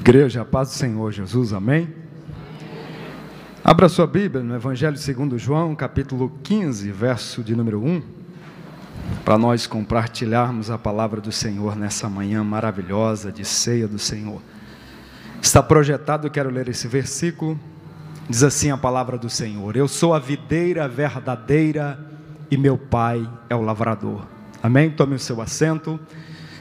Igreja, a paz do Senhor Jesus, amém? Abra sua Bíblia no Evangelho segundo João, capítulo 15, verso de número 1, para nós compartilharmos a palavra do Senhor nessa manhã maravilhosa de ceia do Senhor. Está projetado, quero ler esse versículo, diz assim a palavra do Senhor: Eu sou a videira verdadeira e meu Pai é o lavrador. Amém? Tome o seu assento.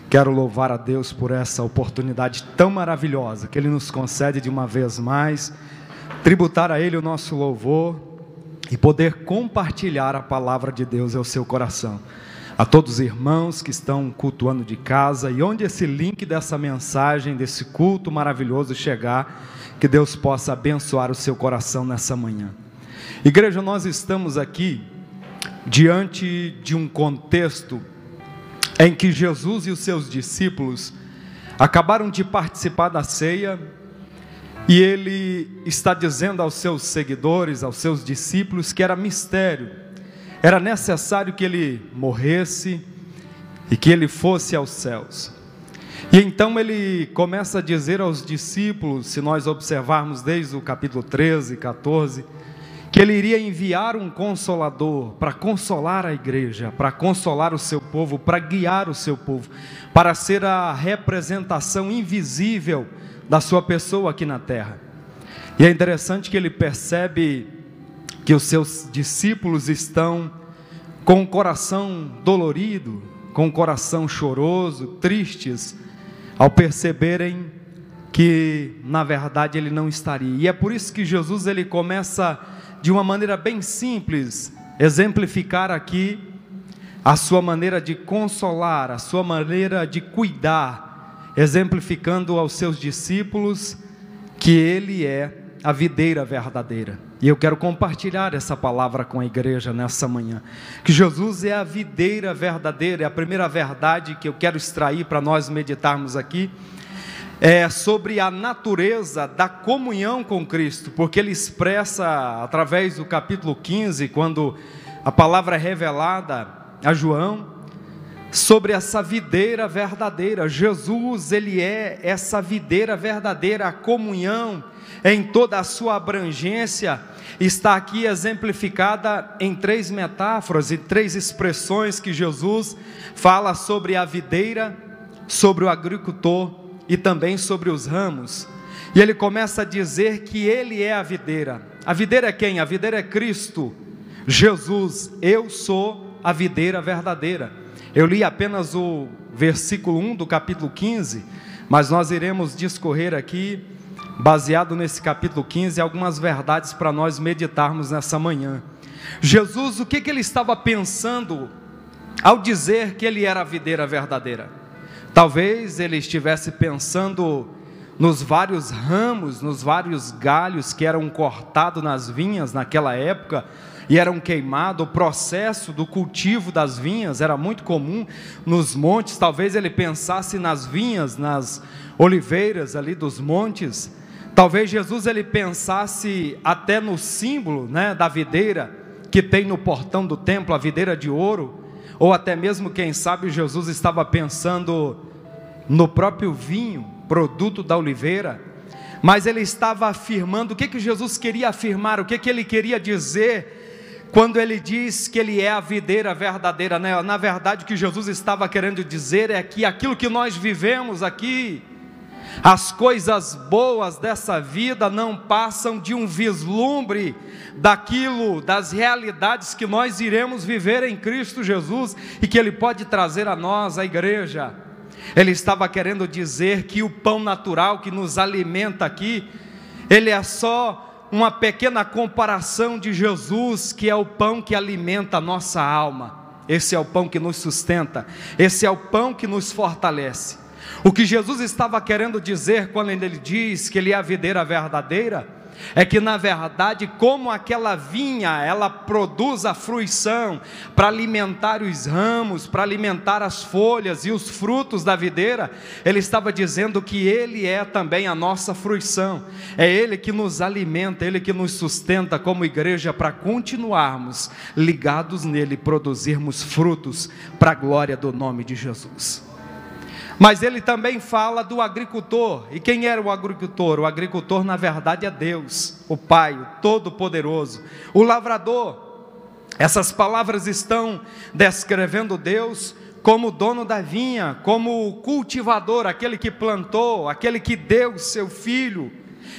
Quero louvar a Deus por essa oportunidade tão maravilhosa que Ele nos concede de uma vez mais, tributar a Ele o nosso louvor e poder compartilhar a palavra de Deus ao seu coração. A todos os irmãos que estão cultuando de casa e onde esse link dessa mensagem, desse culto maravilhoso chegar, que Deus possa abençoar o seu coração nessa manhã. Igreja, nós estamos aqui diante de um contexto em que Jesus e os seus discípulos acabaram de participar da ceia e ele está dizendo aos seus seguidores, aos seus discípulos, que era mistério, era necessário que ele morresse e que ele fosse aos céus. E então ele começa a dizer aos discípulos, se nós observarmos desde o capítulo 13, 14, que ele iria enviar um consolador para consolar a igreja, para consolar o seu povo, para guiar o seu povo, para ser a representação invisível da sua pessoa aqui na terra. E é interessante que ele percebe que os seus discípulos estão com o coração dolorido, com o coração choroso, tristes, ao perceberem que na verdade ele não estaria. E é por isso que Jesus ele começa de uma maneira bem simples, exemplificar aqui a sua maneira de consolar, a sua maneira de cuidar, exemplificando aos seus discípulos que Ele é a videira verdadeira. E eu quero compartilhar essa palavra com a igreja nessa manhã. Que Jesus é a videira verdadeira, é a primeira verdade que eu quero extrair para nós meditarmos aqui é sobre a natureza da comunhão com Cristo, porque ele expressa através do capítulo 15, quando a palavra é revelada a João, sobre essa videira verdadeira. Jesus, ele é essa videira verdadeira, a comunhão em toda a sua abrangência está aqui exemplificada em três metáforas e três expressões que Jesus fala sobre a videira, sobre o agricultor e também sobre os ramos. E ele começa a dizer que ele é a videira. A videira é quem? A videira é Cristo, Jesus. Eu sou a videira verdadeira. Eu li apenas o versículo 1 do capítulo 15, mas nós iremos discorrer aqui, baseado nesse capítulo 15, algumas verdades para nós meditarmos nessa manhã. Jesus, o que, que ele estava pensando ao dizer que ele era a videira verdadeira? Talvez ele estivesse pensando nos vários ramos, nos vários galhos que eram cortados nas vinhas naquela época e eram queimados. O processo do cultivo das vinhas era muito comum nos montes. Talvez ele pensasse nas vinhas, nas oliveiras ali dos montes. Talvez Jesus ele pensasse até no símbolo, né, da videira que tem no portão do templo, a videira de ouro ou até mesmo, quem sabe, Jesus estava pensando no próprio vinho, produto da oliveira, mas ele estava afirmando o que, que Jesus queria afirmar, o que, que ele queria dizer quando ele diz que ele é a videira verdadeira. Né? Na verdade, o que Jesus estava querendo dizer é que aquilo que nós vivemos aqui, as coisas boas dessa vida não passam de um vislumbre daquilo, das realidades que nós iremos viver em Cristo Jesus e que Ele pode trazer a nós, a igreja. Ele estava querendo dizer que o pão natural que nos alimenta aqui, ele é só uma pequena comparação de Jesus, que é o pão que alimenta a nossa alma. Esse é o pão que nos sustenta, esse é o pão que nos fortalece. O que Jesus estava querendo dizer quando ele diz que ele é a videira verdadeira, é que na verdade, como aquela vinha, ela produz a fruição para alimentar os ramos, para alimentar as folhas e os frutos da videira, ele estava dizendo que ele é também a nossa fruição. É ele que nos alimenta, ele que nos sustenta como igreja para continuarmos ligados nele, produzirmos frutos para a glória do nome de Jesus. Mas ele também fala do agricultor. E quem era o agricultor? O agricultor, na verdade, é Deus, o Pai, o Todo-Poderoso. O lavrador. Essas palavras estão descrevendo Deus como dono da vinha, como cultivador, aquele que plantou, aquele que deu seu filho.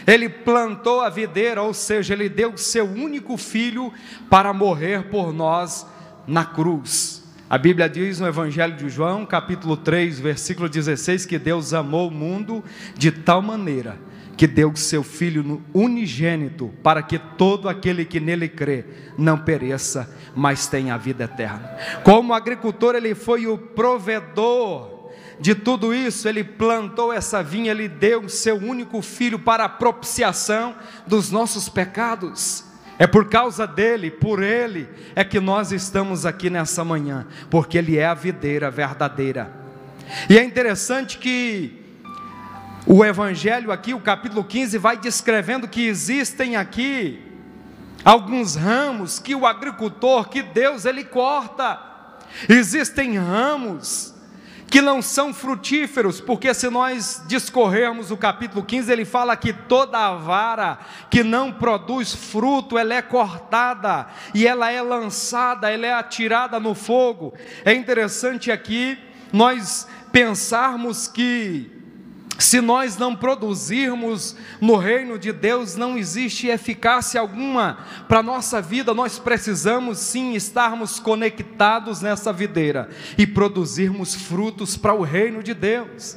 Ele plantou a videira, ou seja, ele deu seu único filho para morrer por nós na cruz. A Bíblia diz no Evangelho de João, capítulo 3, versículo 16, que Deus amou o mundo de tal maneira que deu seu Filho unigênito para que todo aquele que nele crê não pereça, mas tenha a vida eterna. Como agricultor, ele foi o provedor de tudo isso, ele plantou essa vinha, ele deu seu único filho para a propiciação dos nossos pecados. É por causa dele, por ele, é que nós estamos aqui nessa manhã, porque ele é a videira verdadeira. E é interessante que o Evangelho aqui, o capítulo 15, vai descrevendo que existem aqui alguns ramos que o agricultor, que Deus, ele corta. Existem ramos que não são frutíferos, porque se nós discorrermos o capítulo 15, ele fala que toda a vara que não produz fruto, ela é cortada e ela é lançada, ela é atirada no fogo. É interessante aqui nós pensarmos que se nós não produzirmos no reino de Deus, não existe eficácia alguma para a nossa vida, nós precisamos sim estarmos conectados nessa videira e produzirmos frutos para o reino de Deus.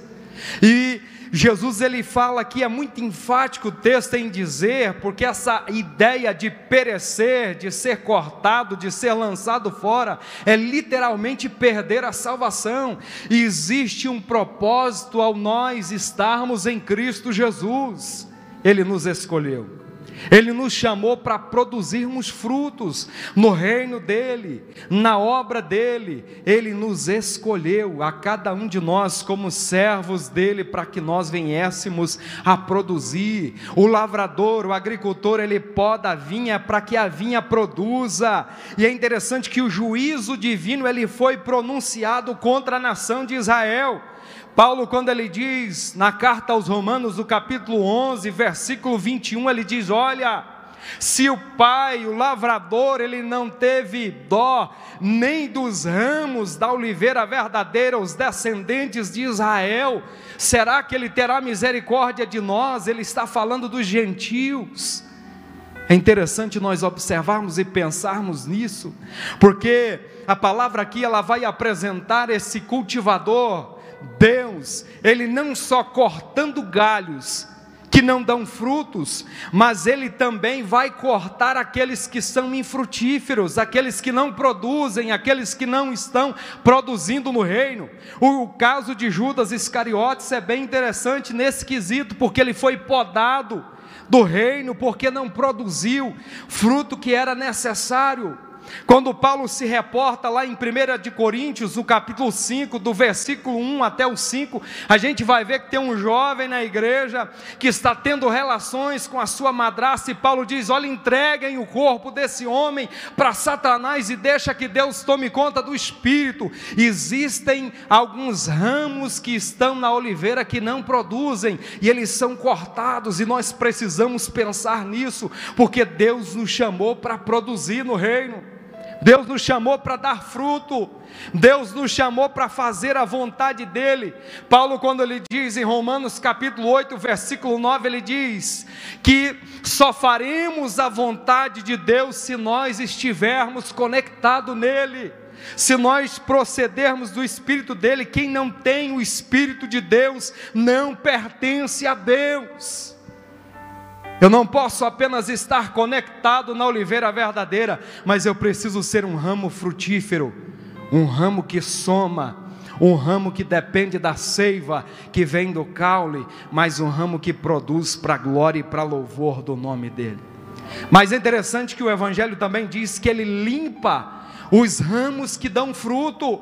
E Jesus ele fala que é muito enfático o texto em dizer, porque essa ideia de perecer, de ser cortado, de ser lançado fora, é literalmente perder a salvação. E existe um propósito ao nós estarmos em Cristo Jesus. Ele nos escolheu. Ele nos chamou para produzirmos frutos no reino dele, na obra dele. Ele nos escolheu, a cada um de nós, como servos dele, para que nós viéssemos a produzir. O lavrador, o agricultor, ele poda a vinha para que a vinha produza. E é interessante que o juízo divino ele foi pronunciado contra a nação de Israel. Paulo, quando ele diz na carta aos Romanos, no capítulo 11, versículo 21, ele diz: Olha, se o pai, o lavrador, ele não teve dó nem dos ramos da oliveira verdadeira, os descendentes de Israel, será que ele terá misericórdia de nós? Ele está falando dos gentios. É interessante nós observarmos e pensarmos nisso, porque a palavra aqui ela vai apresentar esse cultivador Deus, Ele não só cortando galhos que não dão frutos, mas Ele também vai cortar aqueles que são infrutíferos, aqueles que não produzem, aqueles que não estão produzindo no reino. O caso de Judas Iscariotes é bem interessante nesse quesito, porque ele foi podado do reino, porque não produziu fruto que era necessário. Quando Paulo se reporta lá em 1 de Coríntios, no capítulo 5, do versículo 1 até o 5, a gente vai ver que tem um jovem na igreja que está tendo relações com a sua madrasta, e Paulo diz: Olha, entreguem o corpo desse homem para Satanás e deixa que Deus tome conta do espírito. Existem alguns ramos que estão na oliveira que não produzem, e eles são cortados, e nós precisamos pensar nisso, porque Deus nos chamou para produzir no reino. Deus nos chamou para dar fruto, Deus nos chamou para fazer a vontade dEle. Paulo, quando ele diz em Romanos capítulo 8, versículo 9, ele diz que só faremos a vontade de Deus se nós estivermos conectados nele. Se nós procedermos do Espírito dele, quem não tem o Espírito de Deus não pertence a Deus. Eu não posso apenas estar conectado na oliveira verdadeira, mas eu preciso ser um ramo frutífero, um ramo que soma, um ramo que depende da seiva que vem do caule, mas um ramo que produz para a glória e para louvor do nome dele. Mas é interessante que o Evangelho também diz que ele limpa os ramos que dão fruto.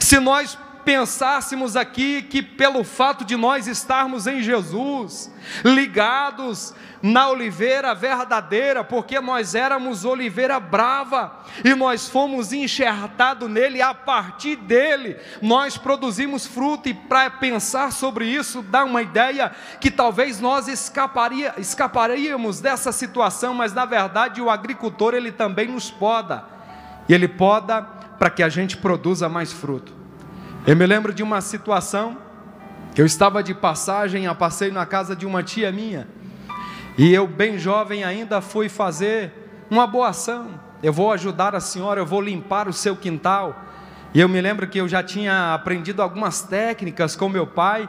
Se nós pensássemos aqui que pelo fato de nós estarmos em Jesus, ligados na oliveira verdadeira, porque nós éramos oliveira brava e nós fomos enxertados nele, a partir dele nós produzimos fruto, e para pensar sobre isso, dá uma ideia que talvez nós escaparia, escaparíamos dessa situação, mas na verdade o agricultor ele também nos poda, e ele poda para que a gente produza mais fruto. Eu me lembro de uma situação, eu estava de passagem a passeio na casa de uma tia minha, e eu, bem jovem ainda, fui fazer uma boa ação. Eu vou ajudar a senhora, eu vou limpar o seu quintal. E eu me lembro que eu já tinha aprendido algumas técnicas com meu pai,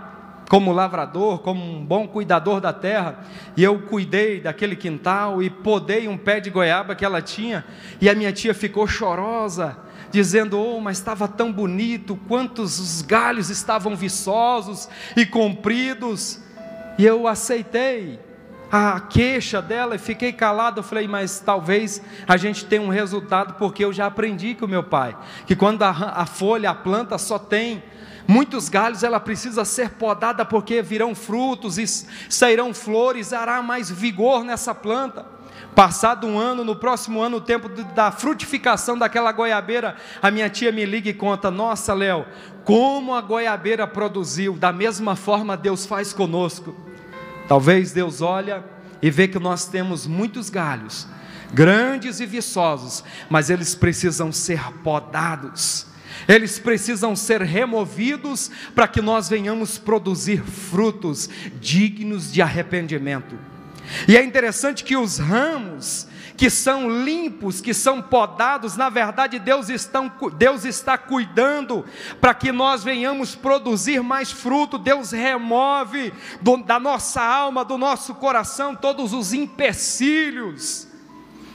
como lavrador, como um bom cuidador da terra, e eu cuidei daquele quintal e podei um pé de goiaba que ela tinha, e a minha tia ficou chorosa, dizendo: Oh, mas estava tão bonito, quantos os galhos estavam viçosos e compridos, e eu aceitei a queixa dela e fiquei calado. Eu falei, mas talvez a gente tenha um resultado, porque eu já aprendi com meu pai, que quando a, a folha, a planta só tem muitos galhos, ela precisa ser podada, porque virão frutos e sairão flores, hará mais vigor nessa planta. Passado um ano, no próximo ano, o tempo da frutificação daquela goiabeira, a minha tia me liga e conta: Nossa, Léo, como a goiabeira produziu, da mesma forma Deus faz conosco. Talvez Deus olha e vê que nós temos muitos galhos, grandes e viçosos, mas eles precisam ser podados. Eles precisam ser removidos para que nós venhamos produzir frutos dignos de arrependimento. E é interessante que os ramos que são limpos, que são podados, na verdade Deus, estão, Deus está cuidando para que nós venhamos produzir mais fruto. Deus remove do, da nossa alma, do nosso coração, todos os empecilhos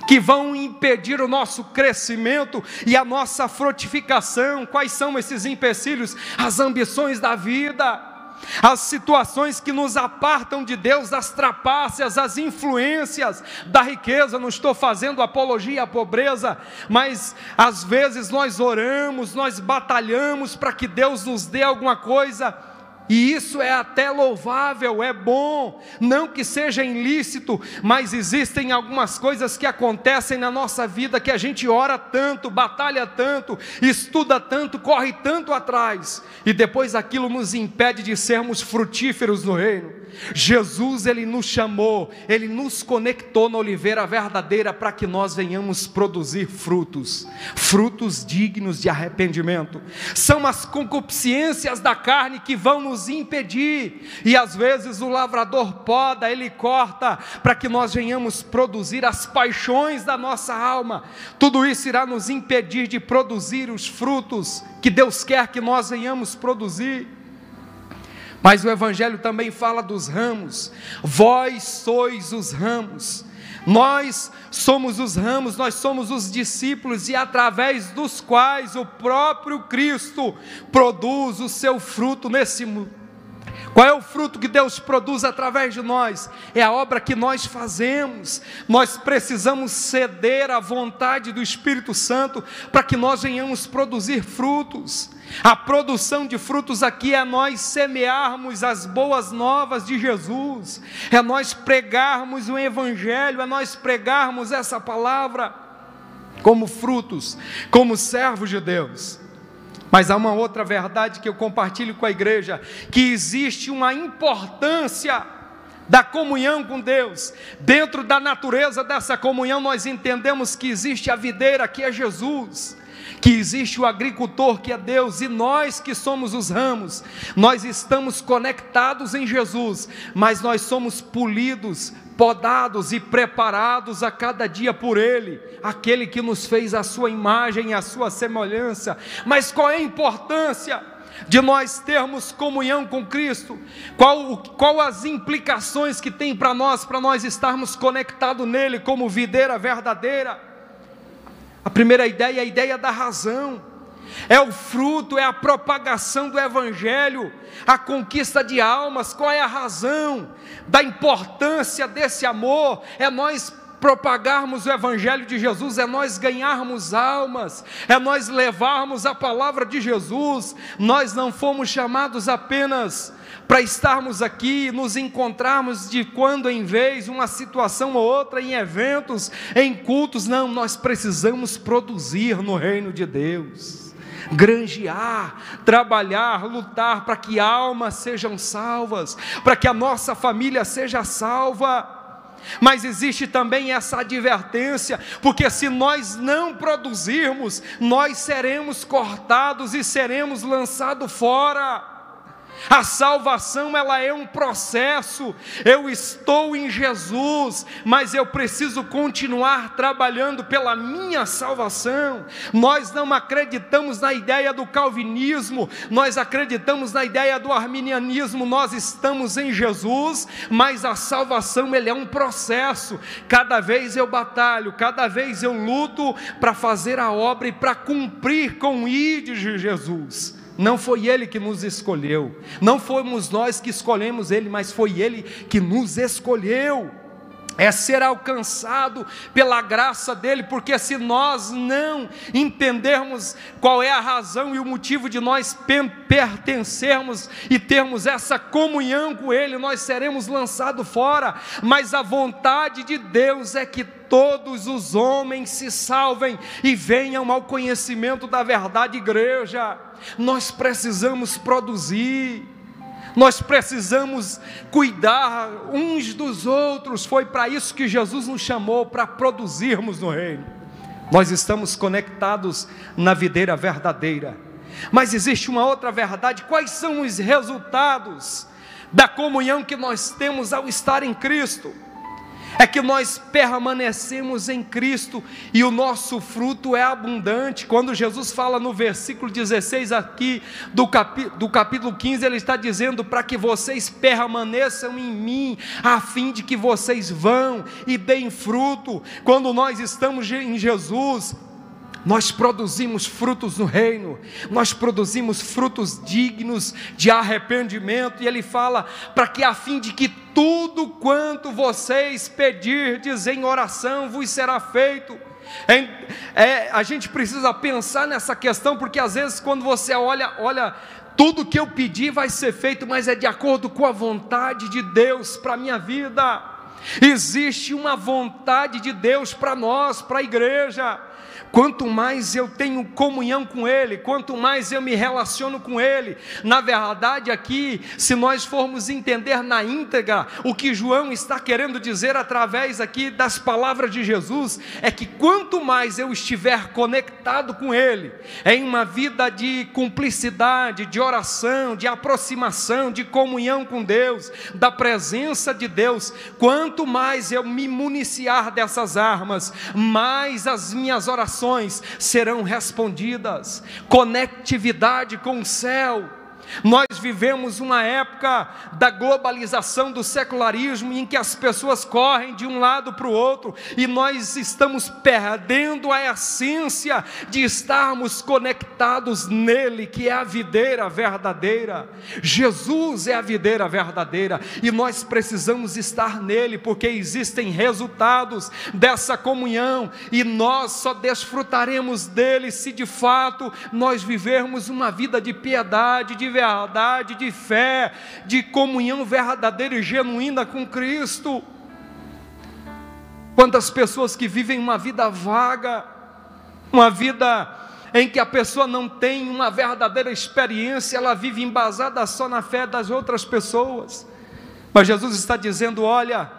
que vão impedir o nosso crescimento e a nossa frutificação. Quais são esses empecilhos? As ambições da vida as situações que nos apartam de Deus, as trapácias, as influências da riqueza. Não estou fazendo apologia à pobreza, mas às vezes nós oramos, nós batalhamos para que Deus nos dê alguma coisa e isso é até louvável, é bom, não que seja ilícito, mas existem algumas coisas que acontecem na nossa vida que a gente ora tanto, batalha tanto, estuda tanto, corre tanto atrás, e depois aquilo nos impede de sermos frutíferos no reino. Jesus, ele nos chamou, ele nos conectou na oliveira verdadeira para que nós venhamos produzir frutos, frutos dignos de arrependimento. São as concupiscências da carne que vão nos impedir, e às vezes o lavrador poda, ele corta, para que nós venhamos produzir as paixões da nossa alma, tudo isso irá nos impedir de produzir os frutos que Deus quer que nós venhamos produzir. Mas o Evangelho também fala dos ramos, vós sois os ramos. Nós somos os ramos, nós somos os discípulos e através dos quais o próprio Cristo produz o seu fruto nesse mundo. Qual é o fruto que Deus produz através de nós? É a obra que nós fazemos. Nós precisamos ceder à vontade do Espírito Santo para que nós venhamos produzir frutos. A produção de frutos aqui é nós semearmos as boas novas de Jesus, é nós pregarmos o Evangelho, é nós pregarmos essa palavra como frutos, como servos de Deus. Mas há uma outra verdade que eu compartilho com a igreja: que existe uma importância da comunhão com Deus. Dentro da natureza dessa comunhão, nós entendemos que existe a videira, que é Jesus, que existe o agricultor, que é Deus, e nós que somos os ramos, nós estamos conectados em Jesus, mas nós somos polidos podados e preparados a cada dia por Ele, aquele que nos fez a sua imagem e a sua semelhança. Mas qual é a importância? de nós termos comunhão com Cristo, qual, qual as implicações que tem para nós, para nós estarmos conectados nele como videira verdadeira. A primeira ideia é a ideia da razão é o fruto, é a propagação do Evangelho, a conquista de almas. Qual é a razão da importância desse amor? É nós propagarmos o Evangelho de Jesus, é nós ganharmos almas, é nós levarmos a palavra de Jesus. Nós não fomos chamados apenas para estarmos aqui, nos encontrarmos de quando em vez, uma situação ou outra, em eventos, em cultos, não, nós precisamos produzir no reino de Deus. Granjear, trabalhar, lutar para que almas sejam salvas, para que a nossa família seja salva. Mas existe também essa advertência, porque se nós não produzirmos, nós seremos cortados e seremos lançados fora. A salvação ela é um processo. Eu estou em Jesus, mas eu preciso continuar trabalhando pela minha salvação. Nós não acreditamos na ideia do calvinismo, nós acreditamos na ideia do arminianismo. Nós estamos em Jesus, mas a salvação ele é um processo. Cada vez eu batalho, cada vez eu luto para fazer a obra e para cumprir com o ID de Jesus. Não foi Ele que nos escolheu, não fomos nós que escolhemos Ele, mas foi Ele que nos escolheu. É ser alcançado pela graça dele, porque se nós não entendermos qual é a razão e o motivo de nós pertencermos e termos essa comunhão com Ele, nós seremos lançados fora, mas a vontade de Deus é que todos os homens se salvem e venham ao conhecimento da verdade, igreja. Nós precisamos produzir, nós precisamos cuidar uns dos outros. Foi para isso que Jesus nos chamou para produzirmos no reino. Nós estamos conectados na videira verdadeira. Mas existe uma outra verdade: quais são os resultados da comunhão que nós temos ao estar em Cristo? É que nós permanecemos em Cristo e o nosso fruto é abundante. Quando Jesus fala no versículo 16 aqui do, capi, do capítulo 15, ele está dizendo para que vocês permaneçam em mim, a fim de que vocês vão e deem fruto. Quando nós estamos em Jesus, nós produzimos frutos no reino, nós produzimos frutos dignos de arrependimento, e ele fala para que a fim de que tudo quanto vocês pedirdes em oração vos será feito. É, é, a gente precisa pensar nessa questão, porque às vezes quando você olha, olha, tudo que eu pedi vai ser feito, mas é de acordo com a vontade de Deus para a minha vida. Existe uma vontade de Deus para nós, para a igreja. Quanto mais eu tenho comunhão com Ele, quanto mais eu me relaciono com Ele, na verdade, aqui, se nós formos entender na íntegra o que João está querendo dizer através aqui das palavras de Jesus, é que quanto mais eu estiver conectado com Ele, em uma vida de cumplicidade, de oração, de aproximação, de comunhão com Deus, da presença de Deus, quanto mais eu me municiar dessas armas, mais as minhas orações orações serão respondidas, conectividade com o céu, nós vivemos uma época da globalização, do secularismo, em que as pessoas correm de um lado para o outro e nós estamos perdendo a essência de estarmos conectados nele, que é a videira verdadeira. Jesus é a videira verdadeira e nós precisamos estar nele, porque existem resultados dessa comunhão e nós só desfrutaremos dele se de fato nós vivermos uma vida de piedade, de verdade, de fé, de comunhão verdadeira e genuína com Cristo. Quantas pessoas que vivem uma vida vaga, uma vida em que a pessoa não tem uma verdadeira experiência, ela vive embasada só na fé das outras pessoas. Mas Jesus está dizendo: olha,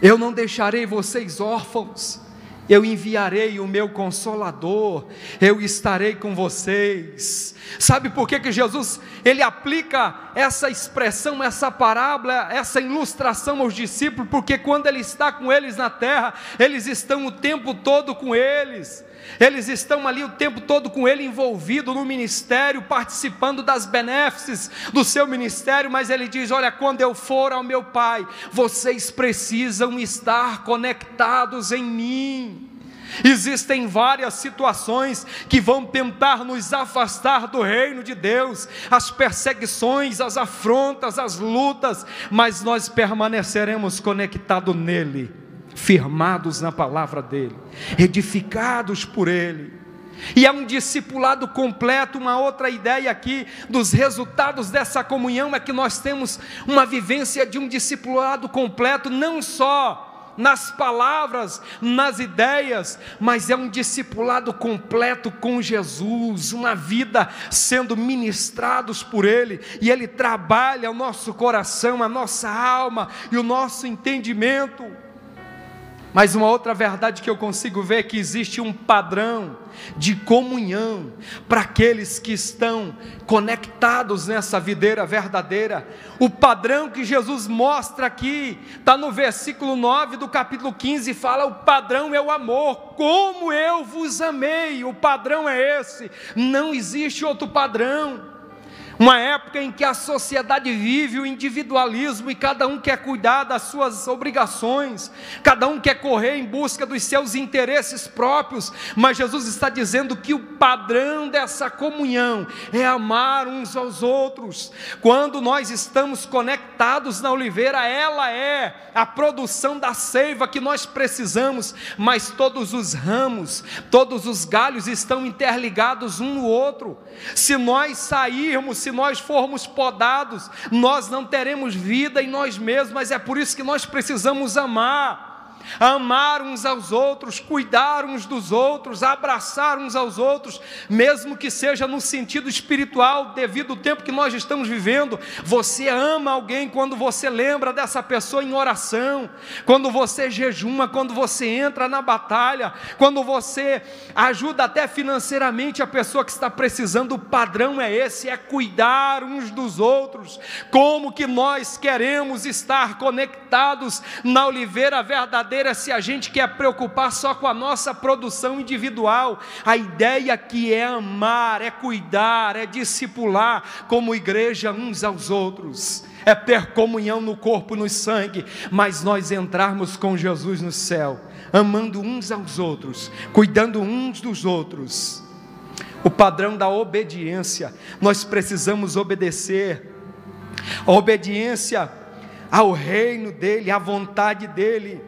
eu não deixarei vocês órfãos, eu enviarei o meu consolador, eu estarei com vocês. Sabe por que, que Jesus ele aplica essa expressão, essa parábola, essa ilustração aos discípulos? Porque quando ele está com eles na terra, eles estão o tempo todo com eles. Eles estão ali o tempo todo com ele envolvido no ministério, participando das benéfices do seu ministério, mas ele diz: Olha, quando eu for ao meu Pai, vocês precisam estar conectados em mim. Existem várias situações que vão tentar nos afastar do reino de Deus, as perseguições, as afrontas, as lutas, mas nós permaneceremos conectados nele firmados na palavra dele, edificados por ele. E é um discipulado completo. Uma outra ideia aqui dos resultados dessa comunhão é que nós temos uma vivência de um discipulado completo, não só nas palavras, nas ideias, mas é um discipulado completo com Jesus, uma vida sendo ministrados por Ele, e Ele trabalha o nosso coração, a nossa alma e o nosso entendimento. Mas uma outra verdade que eu consigo ver é que existe um padrão de comunhão para aqueles que estão conectados nessa videira verdadeira. O padrão que Jesus mostra aqui, está no versículo 9 do capítulo 15, fala: o padrão é o amor, como eu vos amei, o padrão é esse, não existe outro padrão. Uma época em que a sociedade vive o individualismo e cada um quer cuidar das suas obrigações, cada um quer correr em busca dos seus interesses próprios, mas Jesus está dizendo que o padrão dessa comunhão é amar uns aos outros. Quando nós estamos conectados na oliveira, ela é a produção da seiva que nós precisamos, mas todos os ramos, todos os galhos estão interligados um no outro. Se nós sairmos, se nós formos podados, nós não teremos vida em nós mesmos, mas é por isso que nós precisamos amar amar uns aos outros, cuidar uns dos outros, abraçar uns aos outros, mesmo que seja no sentido espiritual, devido ao tempo que nós estamos vivendo. Você ama alguém quando você lembra dessa pessoa em oração, quando você jejuma, quando você entra na batalha, quando você ajuda até financeiramente a pessoa que está precisando. O padrão é esse: é cuidar uns dos outros. Como que nós queremos estar conectados na oliveira verdadeira? Se a gente quer preocupar só com a nossa produção individual. A ideia aqui é amar, é cuidar, é discipular como igreja uns aos outros. É ter comunhão no corpo e no sangue, mas nós entrarmos com Jesus no céu, amando uns aos outros, cuidando uns dos outros. O padrão da obediência, nós precisamos obedecer. A obediência ao reino dele, à vontade dele.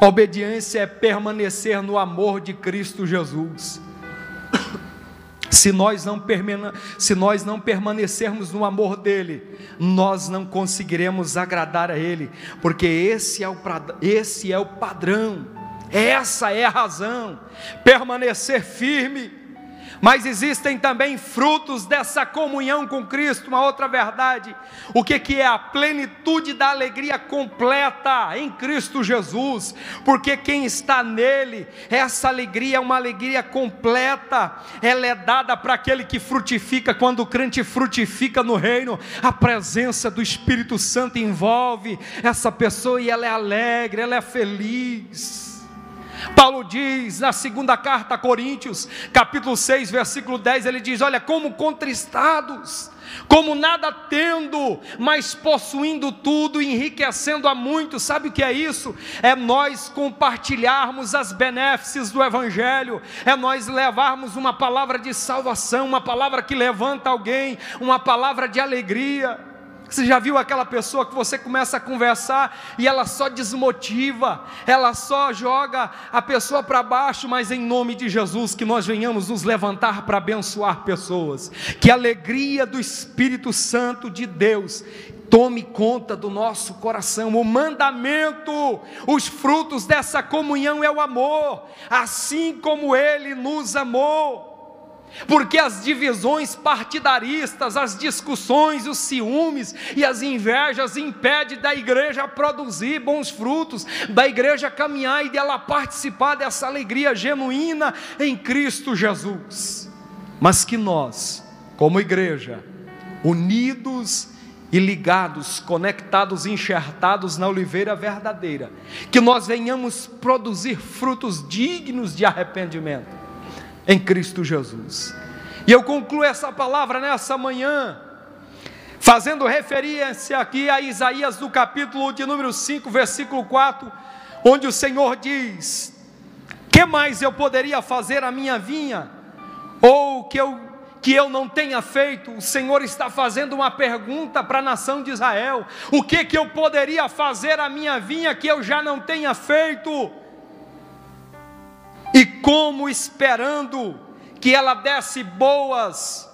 A obediência é permanecer no amor de Cristo Jesus. Se nós, não se nós não permanecermos no amor dele, nós não conseguiremos agradar a ele, porque esse é o, esse é o padrão, essa é a razão. Permanecer firme, mas existem também frutos dessa comunhão com Cristo, uma outra verdade. O que, que é a plenitude da alegria completa em Cristo Jesus? Porque quem está nele, essa alegria é uma alegria completa, ela é dada para aquele que frutifica, quando o crente frutifica no reino, a presença do Espírito Santo envolve essa pessoa e ela é alegre, ela é feliz. Paulo diz na segunda carta a Coríntios, capítulo 6, versículo 10, ele diz: Olha, como contristados, como nada tendo, mas possuindo tudo, enriquecendo a muitos. Sabe o que é isso? É nós compartilharmos as benéfices do Evangelho, é nós levarmos uma palavra de salvação, uma palavra que levanta alguém, uma palavra de alegria. Você já viu aquela pessoa que você começa a conversar e ela só desmotiva, ela só joga a pessoa para baixo, mas em nome de Jesus que nós venhamos nos levantar para abençoar pessoas. Que a alegria do Espírito Santo de Deus tome conta do nosso coração. O mandamento, os frutos dessa comunhão é o amor, assim como ele nos amou porque as divisões partidaristas, as discussões, os ciúmes e as invejas impedem da igreja produzir bons frutos, da igreja caminhar e dela participar dessa alegria genuína em Cristo Jesus. Mas que nós, como igreja, unidos e ligados, conectados, enxertados na oliveira verdadeira, que nós venhamos produzir frutos dignos de arrependimento em Cristo Jesus. E eu concluo essa palavra nessa manhã, fazendo referência aqui a Isaías do capítulo de número 5, versículo 4, onde o Senhor diz: Que mais eu poderia fazer a minha vinha? Ou que eu que eu não tenha feito? O Senhor está fazendo uma pergunta para a nação de Israel: o que que eu poderia fazer à minha vinha que eu já não tenha feito? Como esperando que ela desse boas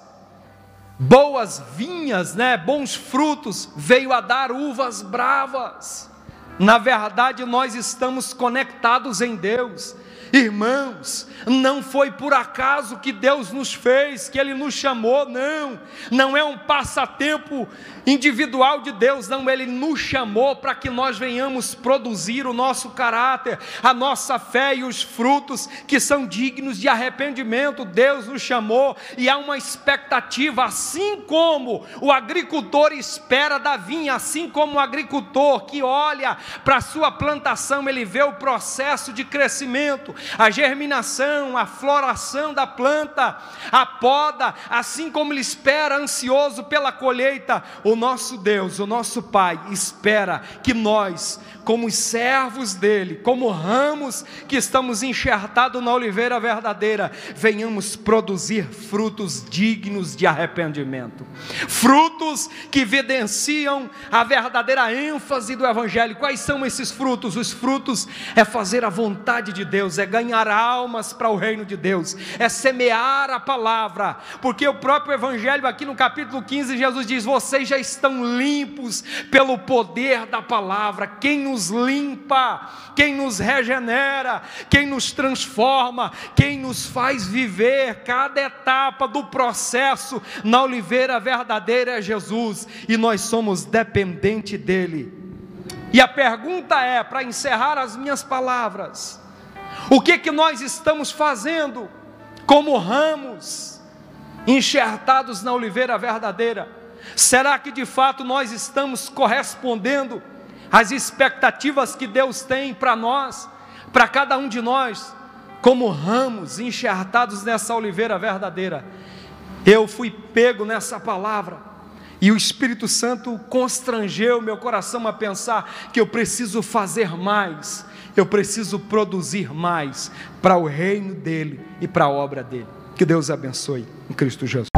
boas vinhas, né, bons frutos, veio a dar uvas bravas. Na verdade, nós estamos conectados em Deus. Irmãos, não foi por acaso que Deus nos fez, que Ele nos chamou, não, não é um passatempo individual de Deus, não, Ele nos chamou para que nós venhamos produzir o nosso caráter, a nossa fé e os frutos que são dignos de arrependimento. Deus nos chamou e há uma expectativa, assim como o agricultor espera da vinha, assim como o agricultor que olha para a sua plantação, ele vê o processo de crescimento, a germinação, a floração da planta, a poda, assim como ele espera ansioso pela colheita, o nosso Deus, o nosso Pai, espera que nós, como servos dele, como ramos que estamos enxertados na oliveira verdadeira, venhamos produzir frutos dignos de arrependimento, frutos que evidenciam a verdadeira ênfase do Evangelho. Quais são esses frutos? Os frutos é fazer a vontade de Deus, é ganhar almas para o reino de Deus, é semear a palavra, porque o próprio Evangelho, aqui no capítulo 15, Jesus diz: Vocês já estão limpos pelo poder da palavra. Quem nos limpa, quem nos regenera, quem nos transforma, quem nos faz viver cada etapa do processo na oliveira verdadeira é Jesus, e nós somos dependentes dEle. E a pergunta é, para encerrar as minhas palavras, o que que nós estamos fazendo como ramos enxertados na oliveira verdadeira? Será que de fato nós estamos correspondendo às expectativas que Deus tem para nós, para cada um de nós, como ramos enxertados nessa oliveira verdadeira? Eu fui pego nessa palavra. E o Espírito Santo constrangeu meu coração a pensar que eu preciso fazer mais, eu preciso produzir mais para o reino dele e para a obra dele. Que Deus abençoe em Cristo Jesus.